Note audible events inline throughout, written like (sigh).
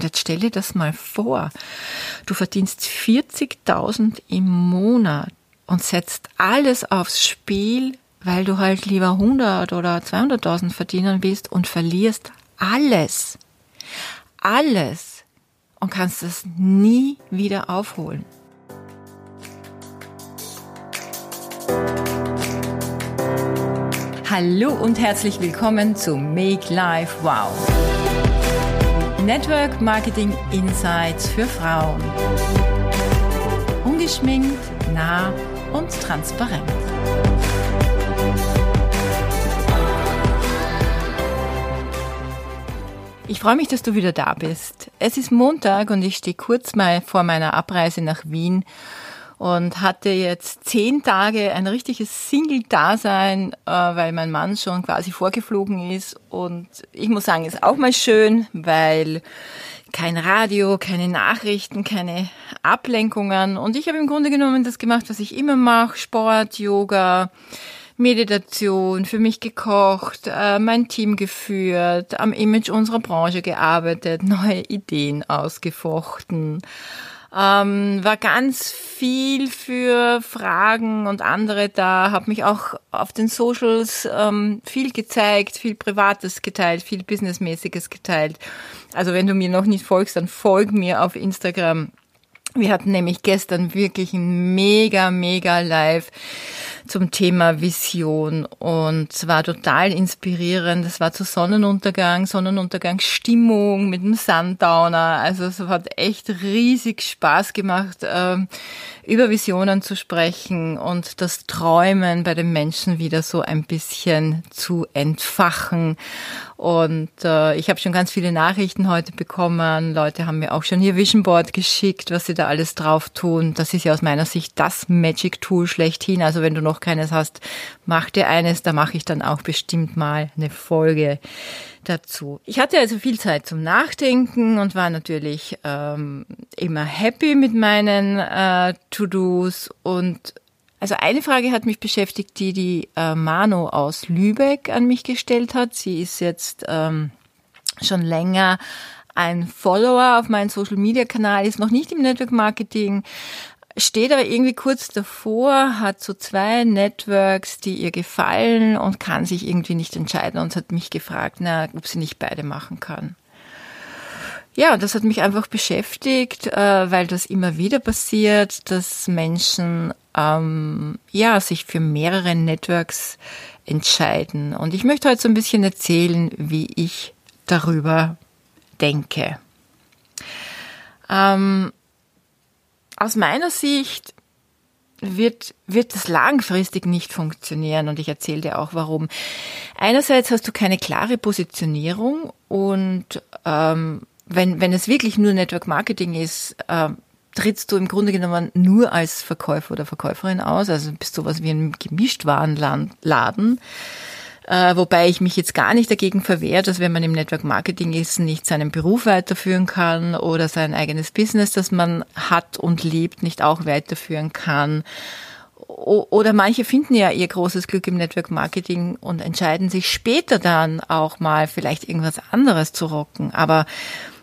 Und jetzt stell dir das mal vor. Du verdienst 40.000 im Monat und setzt alles aufs Spiel, weil du halt lieber 100 oder 200.000 verdienen willst und verlierst alles. Alles. Und kannst es nie wieder aufholen. Hallo und herzlich willkommen zu Make Life Wow. Network Marketing Insights für Frauen. Ungeschminkt, nah und transparent. Ich freue mich, dass du wieder da bist. Es ist Montag und ich stehe kurz mal vor meiner Abreise nach Wien und hatte jetzt zehn Tage ein richtiges Single-Dasein, äh, weil mein Mann schon quasi vorgeflogen ist. Und ich muss sagen, ist auch mal schön, weil kein Radio, keine Nachrichten, keine Ablenkungen. Und ich habe im Grunde genommen das gemacht, was ich immer mache. Sport, Yoga, Meditation, für mich gekocht, äh, mein Team geführt, am Image unserer Branche gearbeitet, (laughs) neue Ideen ausgefochten ähm, war ganz viel für Fragen und andere da, habe mich auch auf den Socials ähm, viel gezeigt, viel Privates geteilt, viel Businessmäßiges geteilt. Also wenn du mir noch nicht folgst, dann folg mir auf Instagram. Wir hatten nämlich gestern wirklich ein mega, mega Live zum Thema Vision und es war total inspirierend. Es war zu Sonnenuntergang, Sonnenuntergangsstimmung mit dem Sundowner. Also es hat echt riesig Spaß gemacht, ähm, über Visionen zu sprechen und das Träumen bei den Menschen wieder so ein bisschen zu entfachen. Und äh, ich habe schon ganz viele Nachrichten heute bekommen. Leute haben mir auch schon ihr Vision Board geschickt, was sie da alles drauf tun. Das ist ja aus meiner Sicht das Magic Tool schlechthin. Also wenn du noch keines hast, mach dir eines. Da mache ich dann auch bestimmt mal eine Folge dazu. Ich hatte also viel Zeit zum Nachdenken und war natürlich ähm, immer happy mit meinen äh, To-Dos und also eine Frage hat mich beschäftigt, die die äh, Mano aus Lübeck an mich gestellt hat. Sie ist jetzt ähm, schon länger ein Follower auf meinem Social Media Kanal, ist noch nicht im Network Marketing, steht aber irgendwie kurz davor, hat so zwei Networks, die ihr gefallen und kann sich irgendwie nicht entscheiden und hat mich gefragt, na, ob sie nicht beide machen kann. Ja, das hat mich einfach beschäftigt, äh, weil das immer wieder passiert, dass Menschen ähm, ja sich für mehrere Networks entscheiden. Und ich möchte heute so ein bisschen erzählen, wie ich darüber denke. Ähm, aus meiner Sicht wird, wird das langfristig nicht funktionieren und ich erzähle dir auch warum. Einerseits hast du keine klare Positionierung und ähm, wenn, wenn es wirklich nur Network Marketing ist, äh, trittst du im Grunde genommen nur als Verkäufer oder Verkäuferin aus, also bist du was wie ein Gemischtwarenladen. Äh, wobei ich mich jetzt gar nicht dagegen verwehre, dass wenn man im Network Marketing ist, nicht seinen Beruf weiterführen kann oder sein eigenes Business, das man hat und lebt, nicht auch weiterführen kann. Oder manche finden ja ihr großes Glück im Network Marketing und entscheiden sich später dann auch mal vielleicht irgendwas anderes zu rocken. Aber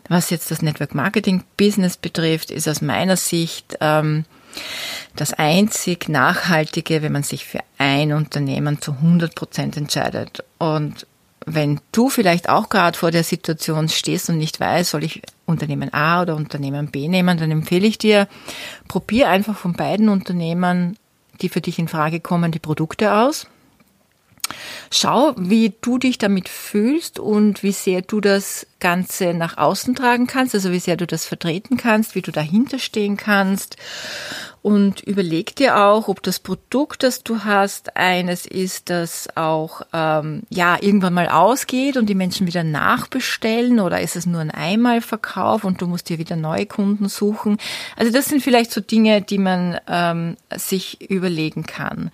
was jetzt das Network Marketing Business betrifft, ist aus meiner Sicht ähm, das einzig Nachhaltige, wenn man sich für ein Unternehmen zu 100 Prozent entscheidet. Und wenn du vielleicht auch gerade vor der Situation stehst und nicht weißt, soll ich Unternehmen A oder Unternehmen B nehmen, dann empfehle ich dir, probier einfach von beiden Unternehmen, die für dich in Frage kommen, die Produkte aus Schau, wie du dich damit fühlst und wie sehr du das Ganze nach außen tragen kannst, also wie sehr du das vertreten kannst, wie du dahinter stehen kannst. Und überleg dir auch, ob das Produkt, das du hast, eines ist, das auch ähm, ja irgendwann mal ausgeht und die Menschen wieder nachbestellen oder ist es nur ein Einmalverkauf und du musst dir wieder neue Kunden suchen. Also das sind vielleicht so Dinge, die man ähm, sich überlegen kann.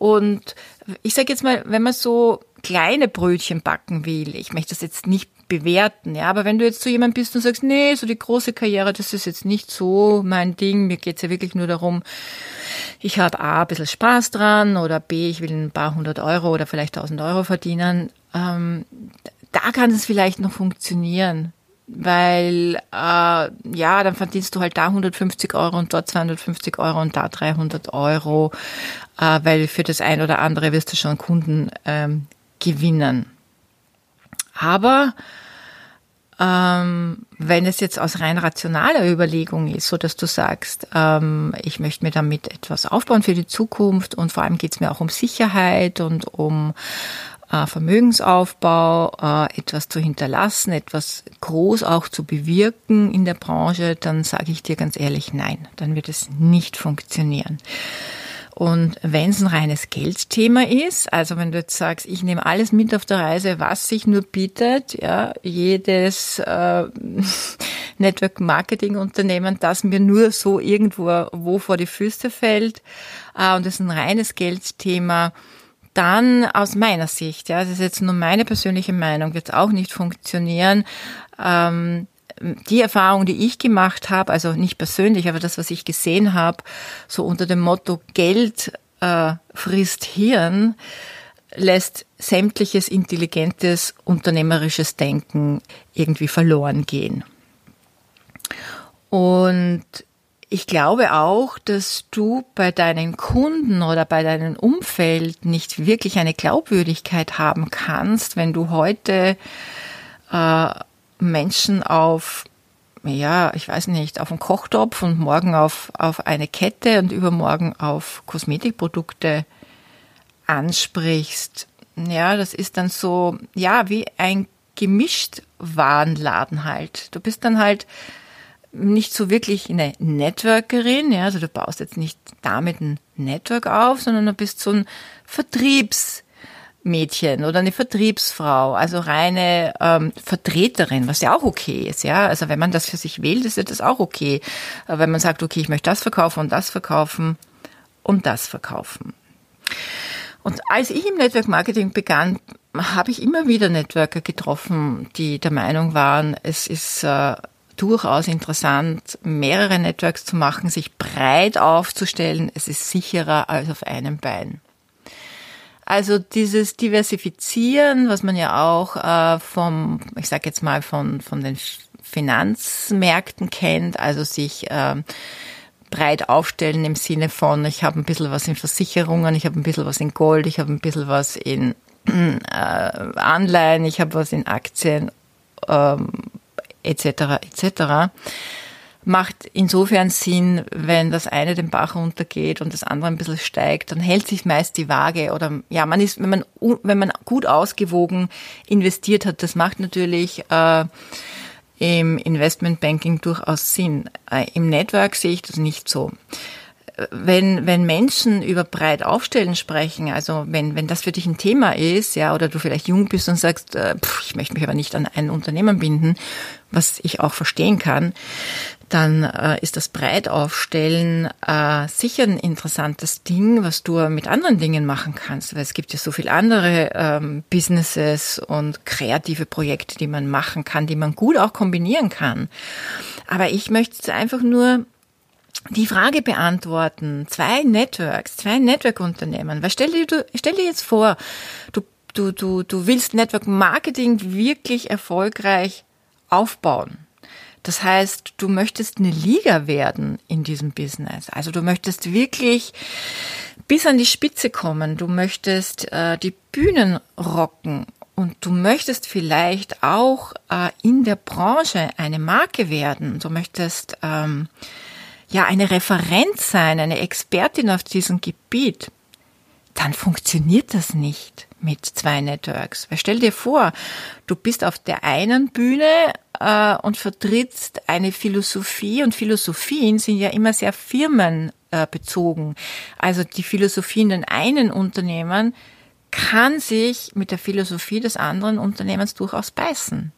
Und ich sage jetzt mal, wenn man so kleine Brötchen backen will, ich möchte das jetzt nicht bewerten, ja, aber wenn du jetzt so jemand bist und sagst, nee, so die große Karriere, das ist jetzt nicht so mein Ding, mir geht's ja wirklich nur darum, ich habe A, ein bisschen Spaß dran oder B, ich will ein paar hundert Euro oder vielleicht tausend Euro verdienen, ähm, da kann es vielleicht noch funktionieren. weil äh, ja, dann verdienst du halt da 150 Euro und dort 250 Euro und da 300 Euro, äh, weil für das ein oder andere wirst du schon Kunden ähm, gewinnen. Aber ähm, wenn es jetzt aus rein rationaler Überlegung ist, so dass du sagst, ähm, ich möchte mir damit etwas aufbauen für die Zukunft und vor allem geht es mir auch um Sicherheit und um äh, Vermögensaufbau, äh, etwas zu hinterlassen, etwas groß auch zu bewirken in der Branche, dann sage ich dir ganz ehrlich, nein, dann wird es nicht funktionieren. Und wenn es ein reines Geldthema ist, also wenn du jetzt sagst, ich nehme alles mit auf der Reise, was sich nur bietet, ja, jedes äh, (laughs) Network Marketing Unternehmen, das mir nur so irgendwo wo vor die Füße fällt, äh, und es ist ein reines Geldthema, dann aus meiner Sicht, ja, das ist jetzt nur meine persönliche Meinung, wird es auch nicht funktionieren. Ähm, die Erfahrung, die ich gemacht habe, also nicht persönlich, aber das, was ich gesehen habe, so unter dem Motto Geld äh, frisst Hirn, lässt sämtliches intelligentes unternehmerisches Denken irgendwie verloren gehen. Und ich glaube auch, dass du bei deinen Kunden oder bei deinem Umfeld nicht wirklich eine Glaubwürdigkeit haben kannst, wenn du heute äh, Menschen auf, ja, ich weiß nicht, auf einen Kochtopf und morgen auf, auf eine Kette und übermorgen auf Kosmetikprodukte ansprichst. Ja, das ist dann so, ja, wie ein gemischt Warenladen halt. Du bist dann halt nicht so wirklich eine Networkerin, ja, also du baust jetzt nicht damit ein Network auf, sondern du bist so ein Vertriebs- Mädchen oder eine Vertriebsfrau, also reine ähm, Vertreterin, was ja auch okay ist, ja. Also wenn man das für sich wählt, ist ja das auch okay. Wenn man sagt, okay, ich möchte das verkaufen und das verkaufen und das verkaufen. Und als ich im Network Marketing begann, habe ich immer wieder Networker getroffen, die der Meinung waren, es ist äh, durchaus interessant, mehrere Networks zu machen, sich breit aufzustellen. Es ist sicherer als auf einem Bein. Also dieses Diversifizieren, was man ja auch äh, vom, ich sage jetzt mal von von den Finanzmärkten kennt, also sich äh, breit aufstellen im Sinne von, ich habe ein bisschen was in Versicherungen, ich habe ein bisschen was in Gold, ich habe ein bisschen was in äh, Anleihen, ich habe was in Aktien ähm, etc. etc macht insofern Sinn, wenn das eine den Bach runtergeht und das andere ein bisschen steigt, dann hält sich meist die Waage oder ja, man ist, wenn man wenn man gut ausgewogen investiert hat, das macht natürlich äh, im Investmentbanking durchaus Sinn. Äh, Im Network sehe ich das nicht so. Wenn, wenn Menschen über breit aufstellen sprechen, also wenn, wenn das für dich ein Thema ist, ja, oder du vielleicht jung bist und sagst, äh, pff, ich möchte mich aber nicht an ein Unternehmen binden, was ich auch verstehen kann, dann äh, ist das Breitaufstellen äh, sicher ein interessantes Ding, was du mit anderen Dingen machen kannst, weil es gibt ja so viele andere ähm, Businesses und kreative Projekte, die man machen kann, die man gut auch kombinieren kann. Aber ich möchte einfach nur die Frage beantworten. Zwei Networks, zwei Network-Unternehmen. Weil stell dir, stell dir jetzt vor, du, du, du, du willst Network Marketing wirklich erfolgreich aufbauen. Das heißt, du möchtest eine Liga werden in diesem Business. Also du möchtest wirklich bis an die Spitze kommen. Du möchtest äh, die Bühnen rocken und du möchtest vielleicht auch äh, in der Branche eine Marke werden. Du möchtest ähm, ja eine Referenz sein, eine Expertin auf diesem Gebiet. Dann funktioniert das nicht mit zwei Networks. Weil stell dir vor, du bist auf der einen Bühne äh, und vertrittst eine Philosophie und Philosophien sind ja immer sehr firmenbezogen. Also die Philosophie in den einen Unternehmen kann sich mit der Philosophie des anderen Unternehmens durchaus beißen.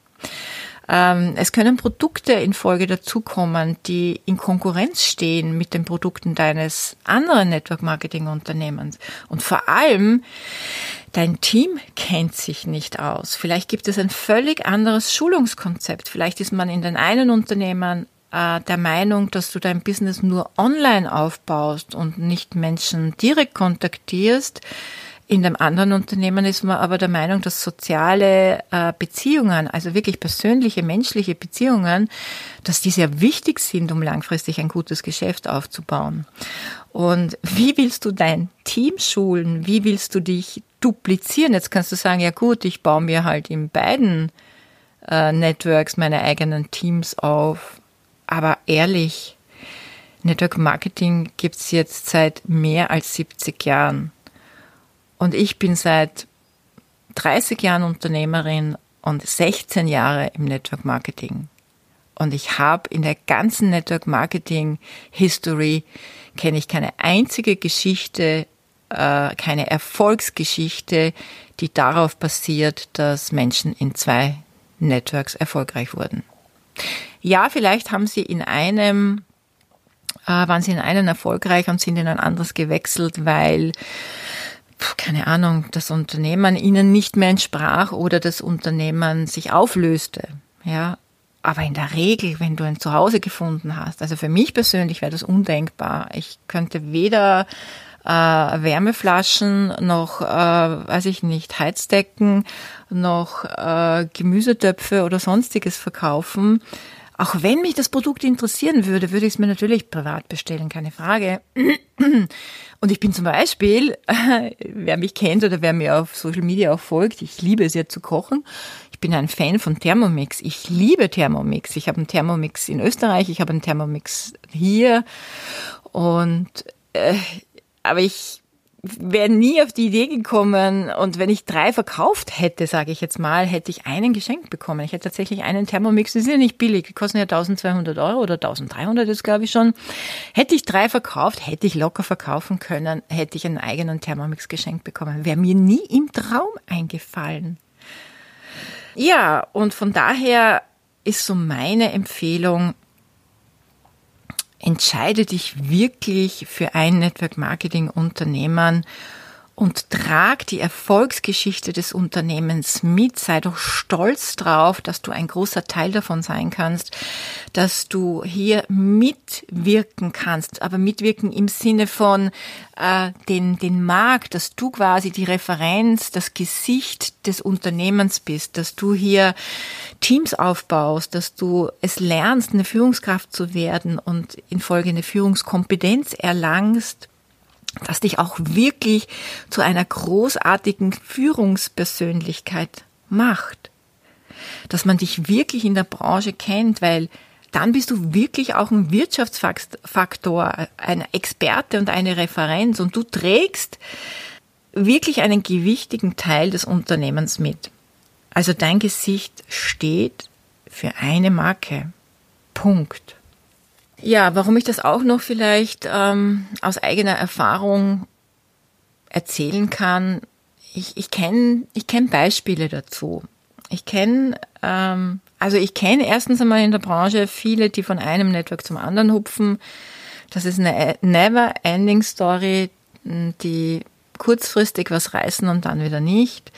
Ähm, es können Produkte in Folge dazukommen, die in Konkurrenz stehen mit den Produkten deines anderen Network Marketing Unternehmens. Und vor allem, dein Team kennt sich nicht aus. Vielleicht gibt es ein völlig anderes Schulungskonzept. Vielleicht ist man in den einen Unternehmen äh, der Meinung, dass du dein Business nur online aufbaust und nicht Menschen direkt kontaktierst. In dem anderen Unternehmen ist man aber der Meinung, dass soziale äh, Beziehungen, also wirklich persönliche, menschliche Beziehungen, dass die sehr wichtig sind, um langfristig ein gutes Geschäft aufzubauen. Und wie willst du dein Team schulen? Wie willst du dich duplizieren? Jetzt kannst du sagen, ja gut, ich baue mir halt in beiden äh, Networks meine eigenen Teams auf. Aber ehrlich, Network Marketing gibt's jetzt seit mehr als 70 Jahren. Und ich bin seit 30 Jahren Unternehmerin und 16 Jahre im Network Marketing. Und ich habe in der ganzen Network Marketing History kenne ich keine einzige Geschichte, äh, keine Erfolgsgeschichte, die darauf basiert, dass Menschen in zwei Networks erfolgreich wurden. Ja, vielleicht haben sie in einem, äh, waren sie in einem erfolgreich und sind in ein anderes gewechselt, weil keine Ahnung, das Unternehmen ihnen nicht mehr entsprach oder das Unternehmen sich auflöste. Ja, aber in der Regel, wenn du ein Zuhause gefunden hast, also für mich persönlich wäre das undenkbar. Ich könnte weder äh, Wärmeflaschen noch, äh, weiß ich nicht, Heizdecken noch äh, Gemüsetöpfe oder sonstiges verkaufen. Auch wenn mich das Produkt interessieren würde, würde ich es mir natürlich privat bestellen, keine Frage. (clears throat) Und ich bin zum Beispiel, (laughs) wer mich kennt oder wer mir auf Social Media auch folgt, ich liebe es ja zu kochen. Ich bin ein Fan von Thermomix. Ich liebe Thermomix. Ich habe einen Thermomix in Österreich, ich habe einen Thermomix hier. Und äh, aber ich wäre nie auf die Idee gekommen und wenn ich drei verkauft hätte, sage ich jetzt mal, hätte ich einen geschenkt bekommen. Ich hätte tatsächlich einen Thermomix, das ist ja nicht billig, die kosten ja 1200 Euro oder 1300 ist glaube ich schon. Hätte ich drei verkauft, hätte ich locker verkaufen können, hätte ich einen eigenen Thermomix geschenkt bekommen. Wäre mir nie im Traum eingefallen. Ja, und von daher ist so meine Empfehlung, entscheide dich wirklich für ein Network Marketing Unternehmen und trag die Erfolgsgeschichte des Unternehmens mit. Sei doch stolz drauf, dass du ein großer Teil davon sein kannst, dass du hier mitwirken kannst, aber mitwirken im Sinne von äh, den, den Markt, dass du quasi die Referenz, das Gesicht des Unternehmens bist, dass du hier Teams aufbaust, dass du es lernst, eine Führungskraft zu werden und in Folge eine Führungskompetenz erlangst das dich auch wirklich zu einer großartigen Führungspersönlichkeit macht. Dass man dich wirklich in der Branche kennt, weil dann bist du wirklich auch ein Wirtschaftsfaktor, ein Experte und eine Referenz und du trägst wirklich einen gewichtigen Teil des Unternehmens mit. Also dein Gesicht steht für eine Marke. Punkt. Ja, warum ich das auch noch vielleicht ähm, aus eigener Erfahrung erzählen kann, ich, ich kenne ich kenn Beispiele dazu. Ich kenne, ähm, also ich kenne erstens einmal in der Branche viele, die von einem Network zum anderen hupfen. Das ist eine never ending Story, die kurzfristig was reißen und dann wieder nicht.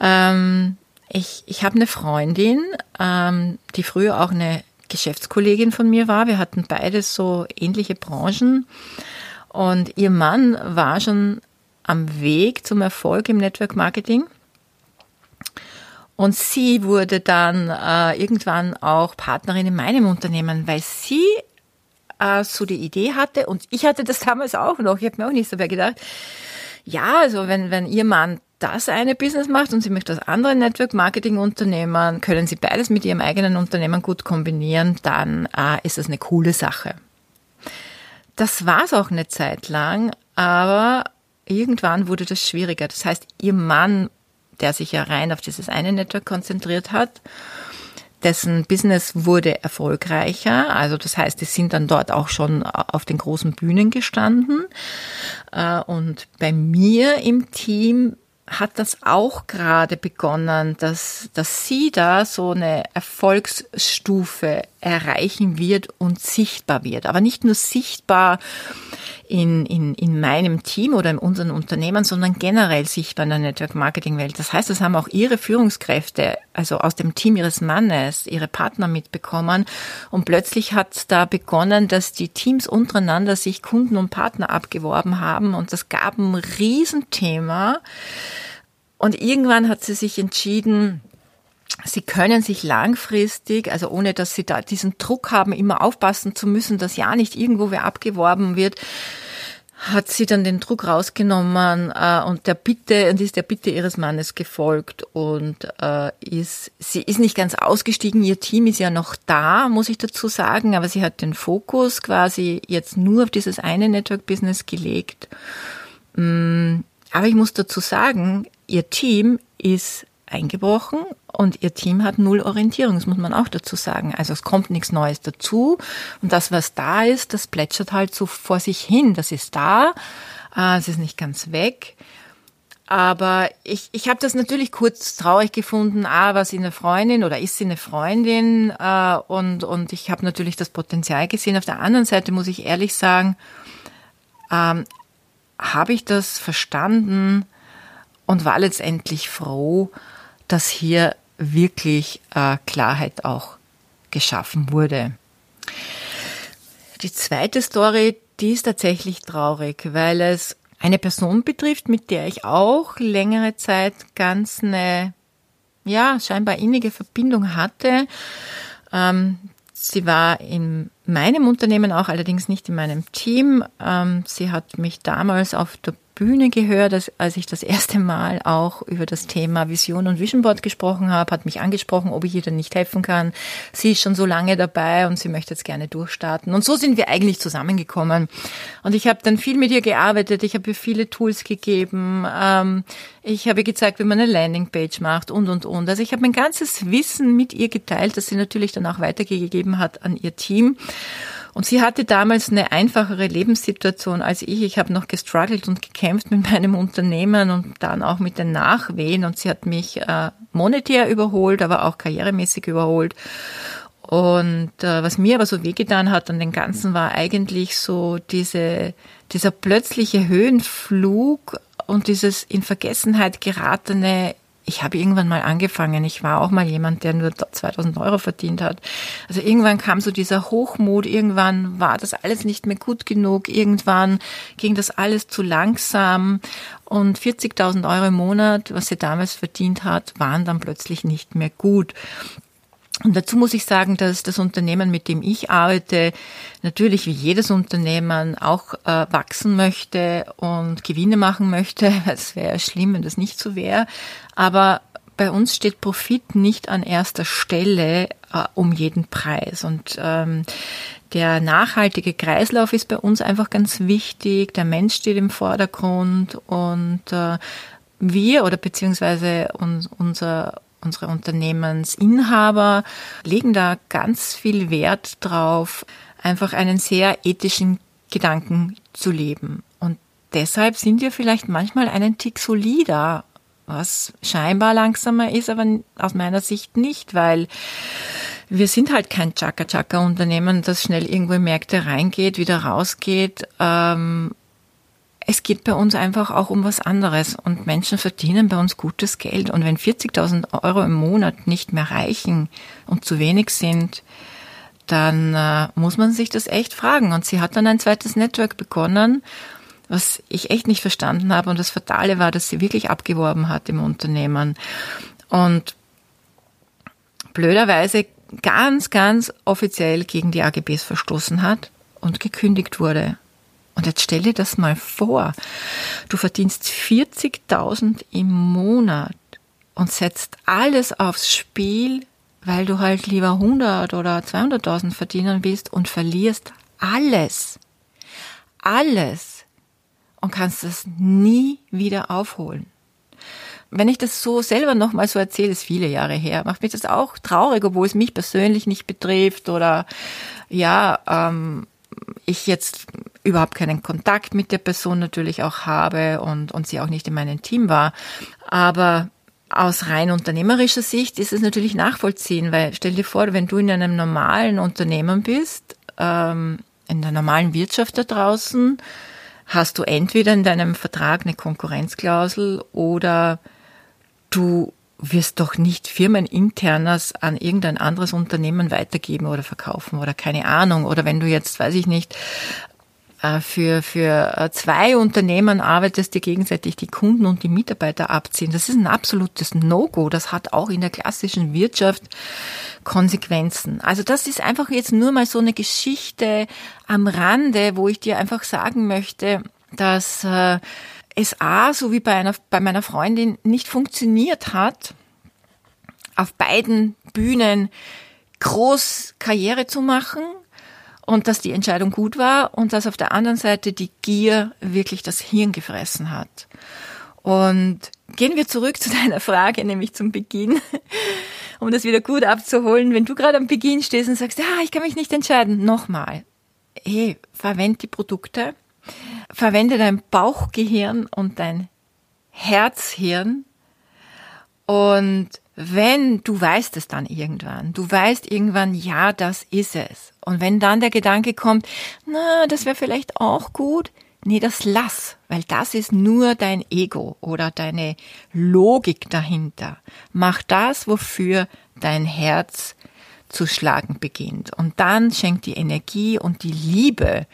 Ähm, ich ich habe eine Freundin, ähm, die früher auch eine Geschäftskollegin von mir war. Wir hatten beide so ähnliche Branchen. Und ihr Mann war schon am Weg zum Erfolg im Network Marketing. Und sie wurde dann äh, irgendwann auch Partnerin in meinem Unternehmen, weil sie äh, so die Idee hatte und ich hatte das damals auch noch. Ich habe mir auch nicht so mehr gedacht. Ja, also wenn, wenn ihr Mann das eine Business macht und sie möchte das andere Network Marketing Unternehmen, können sie beides mit ihrem eigenen Unternehmen gut kombinieren, dann äh, ist das eine coole Sache. Das war es auch eine Zeit lang, aber irgendwann wurde das schwieriger. Das heißt, ihr Mann, der sich ja rein auf dieses eine Network konzentriert hat, dessen Business wurde erfolgreicher. Also das heißt, die sind dann dort auch schon auf den großen Bühnen gestanden. Äh, und bei mir im Team hat das auch gerade begonnen, dass, dass sie da so eine Erfolgsstufe erreichen wird und sichtbar wird. Aber nicht nur sichtbar in, in, in meinem Team oder in unseren Unternehmen, sondern generell sichtbar in der Network Marketing Welt. Das heißt, das haben auch ihre Führungskräfte, also aus dem Team ihres Mannes, ihre Partner mitbekommen. Und plötzlich hat da begonnen, dass die Teams untereinander sich Kunden und Partner abgeworben haben und das gab ein Riesenthema. Und irgendwann hat sie sich entschieden, Sie können sich langfristig, also ohne dass Sie da diesen Druck haben, immer aufpassen zu müssen, dass ja nicht irgendwo wer abgeworben wird, hat sie dann den Druck rausgenommen äh, und der Bitte und ist der Bitte ihres Mannes gefolgt und äh, ist sie ist nicht ganz ausgestiegen. Ihr Team ist ja noch da, muss ich dazu sagen, aber sie hat den Fokus quasi jetzt nur auf dieses eine Network Business gelegt. Mm, aber ich muss dazu sagen, ihr Team ist eingebrochen und ihr Team hat null Orientierung, das muss man auch dazu sagen. Also es kommt nichts Neues dazu und das, was da ist, das plätschert halt so vor sich hin. Das ist da, äh, es ist nicht ganz weg. Aber ich, ich habe das natürlich kurz traurig gefunden. Ah, war sie eine Freundin oder ist sie eine Freundin? Äh, und, und ich habe natürlich das Potenzial gesehen. Auf der anderen Seite muss ich ehrlich sagen, ähm, habe ich das verstanden und war letztendlich froh, dass hier wirklich äh, Klarheit auch geschaffen wurde. Die zweite Story, die ist tatsächlich traurig, weil es eine Person betrifft, mit der ich auch längere Zeit ganz eine, ja, scheinbar innige Verbindung hatte. Ähm, sie war in meinem Unternehmen auch, allerdings nicht in meinem Team. Ähm, sie hat mich damals auf der Bühne gehört, als, als ich das erste Mal auch über das Thema Vision und Vision Board gesprochen habe, hat mich angesprochen, ob ich ihr denn nicht helfen kann. Sie ist schon so lange dabei und sie möchte jetzt gerne durchstarten. Und so sind wir eigentlich zusammengekommen. Und ich habe dann viel mit ihr gearbeitet, ich habe ihr viele Tools gegeben, ähm, ich habe gezeigt, wie man eine Landingpage macht und, und, und. Also ich habe mein ganzes Wissen mit ihr geteilt, das sie natürlich dann auch weitergegeben hat an ihr Team. Und sie hatte damals eine einfachere Lebenssituation als ich. Ich habe noch gestruggelt und gekämpft mit meinem Unternehmen und dann auch mit den Nachwehen. Und sie hat mich äh, monetär überholt, aber auch karrieremäßig überholt. Und äh, was mir aber so wehgetan hat an den Ganzen war eigentlich so diese, dieser plötzliche Höhenflug und dieses in Vergessenheit geratene ich habe irgendwann mal angefangen. Ich war auch mal jemand, der nur 2000 Euro verdient hat. Also irgendwann kam so dieser Hochmut. Irgendwann war das alles nicht mehr gut genug. Irgendwann ging das alles zu langsam. Und 40.000 Euro im Monat, was sie damals verdient hat, waren dann plötzlich nicht mehr gut. Und dazu muss ich sagen, dass das Unternehmen, mit dem ich arbeite, natürlich wie jedes Unternehmen auch äh, wachsen möchte und Gewinne machen möchte. (laughs) Es wäre schlimm, wenn das nicht so wäre. Aber bei uns steht Profit nicht an erster Stelle äh, um jeden Preis. Und ähm, der nachhaltige Kreislauf ist bei uns einfach ganz wichtig. Der Mensch steht im Vordergrund und äh, wir oder beziehungsweise uns, unser unsere Unternehmensinhaber legen da ganz viel Wert drauf, einfach einen sehr ethischen Gedanken zu leben. Und deshalb sind wir vielleicht manchmal einen Tick solider, was scheinbar langsamer ist, aber aus meiner Sicht nicht, weil wir sind halt kein Chaka-Chaka-Unternehmen, das schnell irgendwo in Märkte reingeht, wieder rausgeht. Ähm, es geht bei uns einfach auch um was anderes und Menschen verdienen bei uns gutes Geld. Und wenn 40.000 Euro im Monat nicht mehr reichen und zu wenig sind, dann äh, muss man sich das echt fragen. Und sie hat dann ein zweites Network begonnen, was ich echt nicht verstanden habe. Und das Fatale war, dass sie wirklich abgeworben hat im Unternehmen. Und blöderweise ganz, ganz offiziell gegen die AGBs verstoßen hat und gekündigt wurde. Und jetzt stell dir das mal vor. Du verdienst 40.000 im Monat und setzt alles aufs Spiel, weil du halt lieber 100 oder 200.000 verdienen willst und verlierst alles. Alles. Und kannst es nie wieder aufholen. Wenn ich das so selber nochmal so erzähle, ist viele Jahre her, macht mich das auch traurig, obwohl es mich persönlich nicht betrifft oder ja, ähm, ich jetzt überhaupt keinen Kontakt mit der Person natürlich auch habe und, und sie auch nicht in meinem Team war. Aber aus rein unternehmerischer Sicht ist es natürlich nachvollziehen, weil stell dir vor, wenn du in einem normalen Unternehmen bist, ähm, in der normalen Wirtschaft da draußen, hast du entweder in deinem Vertrag eine Konkurrenzklausel oder du wirst doch nicht firmeninternes an irgendein anderes Unternehmen weitergeben oder verkaufen oder keine Ahnung. Oder wenn du jetzt, weiß ich nicht, für, für äh, zwei Unternehmen arbeitest, die gegenseitig die Kunden und die Mitarbeiter abziehen. Das ist ein absolutes No-Go. Das hat auch in der klassischen Wirtschaft Konsequenzen. Also das ist einfach jetzt nur mal so eine Geschichte am Rande, wo ich dir einfach sagen möchte, dass äh, es A, so wie bei, einer, bei meiner Freundin, nicht funktioniert hat, auf beiden Bühnen groß Karriere zu machen, und dass die Entscheidung gut war und dass auf der anderen Seite die Gier wirklich das Hirn gefressen hat. Und gehen wir zurück zu (laughs) deiner Frage, nämlich zum Beginn, (laughs) um das wieder gut abzuholen. Wenn du gerade am Beginn stehst und sagst, ja, ich kann mich nicht entscheiden, nochmal. Hey, verwend die Produkte, verwende dein Bauchgehirn und dein Herzhirn und wenn du weißt es dann irgendwann, du weißt irgendwann, ja, das ist es. Und wenn dann der Gedanke kommt, na, das wäre vielleicht auch gut, nee, das lass, weil das ist nur dein Ego oder deine Logik dahinter. Mach das, wofür dein Herz zu schlagen beginnt. Und dann schenkt die Energie und die Liebe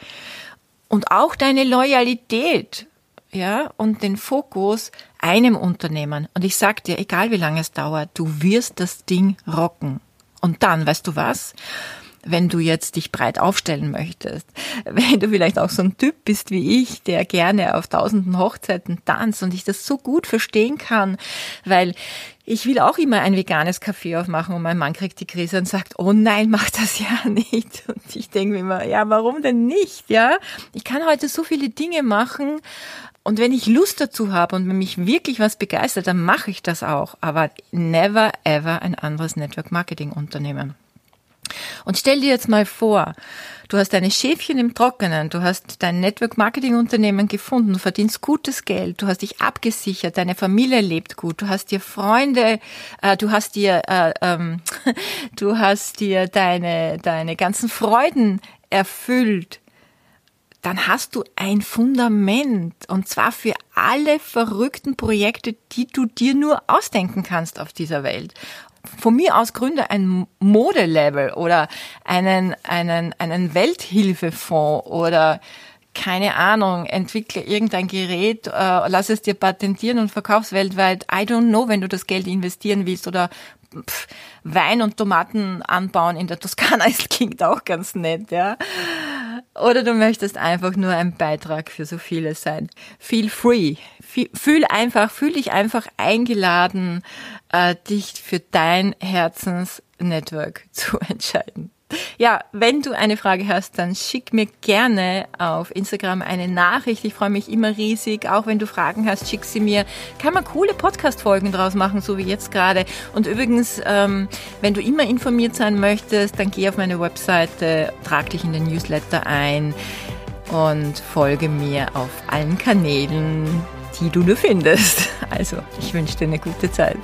und auch deine Loyalität ja, und den Fokus einem Unternehmen. Und ich sag dir, egal wie lange es dauert, du wirst das Ding rocken. Und dann, weißt du was? Wenn du jetzt dich breit aufstellen möchtest, (laughs) wenn du vielleicht auch so ein Typ bist wie ich, der gerne auf tausenden Hochzeiten tanzt und ich das so gut verstehen kann, weil ich will auch immer ein veganes Kaffee aufmachen und mein Mann kriegt die Krise und sagt, oh nein, mach das ja (laughs) nicht. Und ich denke mir immer, ja, warum denn nicht, ja? Ich kann heute so viele Dinge machen und wenn ich Lust dazu habe und wenn mich wirklich was begeistert, dann mache ich das auch. Aber never ever ein anderes Network Marketing Unternehmen. Und stell dir jetzt mal vor, du hast deine Schäfchen im Trockenen, du hast dein Network Marketing Unternehmen gefunden, du verdienst gutes Geld, du hast dich abgesichert, deine Familie lebt gut, du hast dir Freunde, äh, du hast dir, äh, ähm, (laughs) du hast dir deine deine ganzen Freuden erfüllt dann hast du ein Fundament und zwar für alle verrückten Projekte, die du dir nur ausdenken kannst auf dieser Welt. Von mir aus gründe ein Modelevel oder einen, einen, einen Welthilfefonds oder keine Ahnung, entwickle irgendein Gerät, äh, lass es dir patentieren und verkauf's weltweit. I don't know, wenn du das Geld investieren willst oder pff, Wein und Tomaten anbauen in der Toskana, (laughs) es klingt auch ganz nett, ja. Oder du möchtest einfach nur ein Beitrag für so viele sein. Feel free. Fühl einfach, fühl dich einfach eingeladen, äh, dich für dein Herzensnetwork (laughs) zu entscheiden. Ja, wenn du eine Frage hast, dann schick mir gerne auf Instagram eine Nachricht. Ich freue mich immer riesig. Auch wenn du Fragen hast, schick sie mir. Kann man coole Podcast-Folgen draus machen, so wie jetzt gerade. Und übrigens, ähm, wenn du immer informiert sein möchtest, dann geh auf meine Webseite, trag dich in den Newsletter ein und folge mir auf allen Kanälen, die du nur findest. (laughs) Also, ich wünsche dir eine gute Zeit.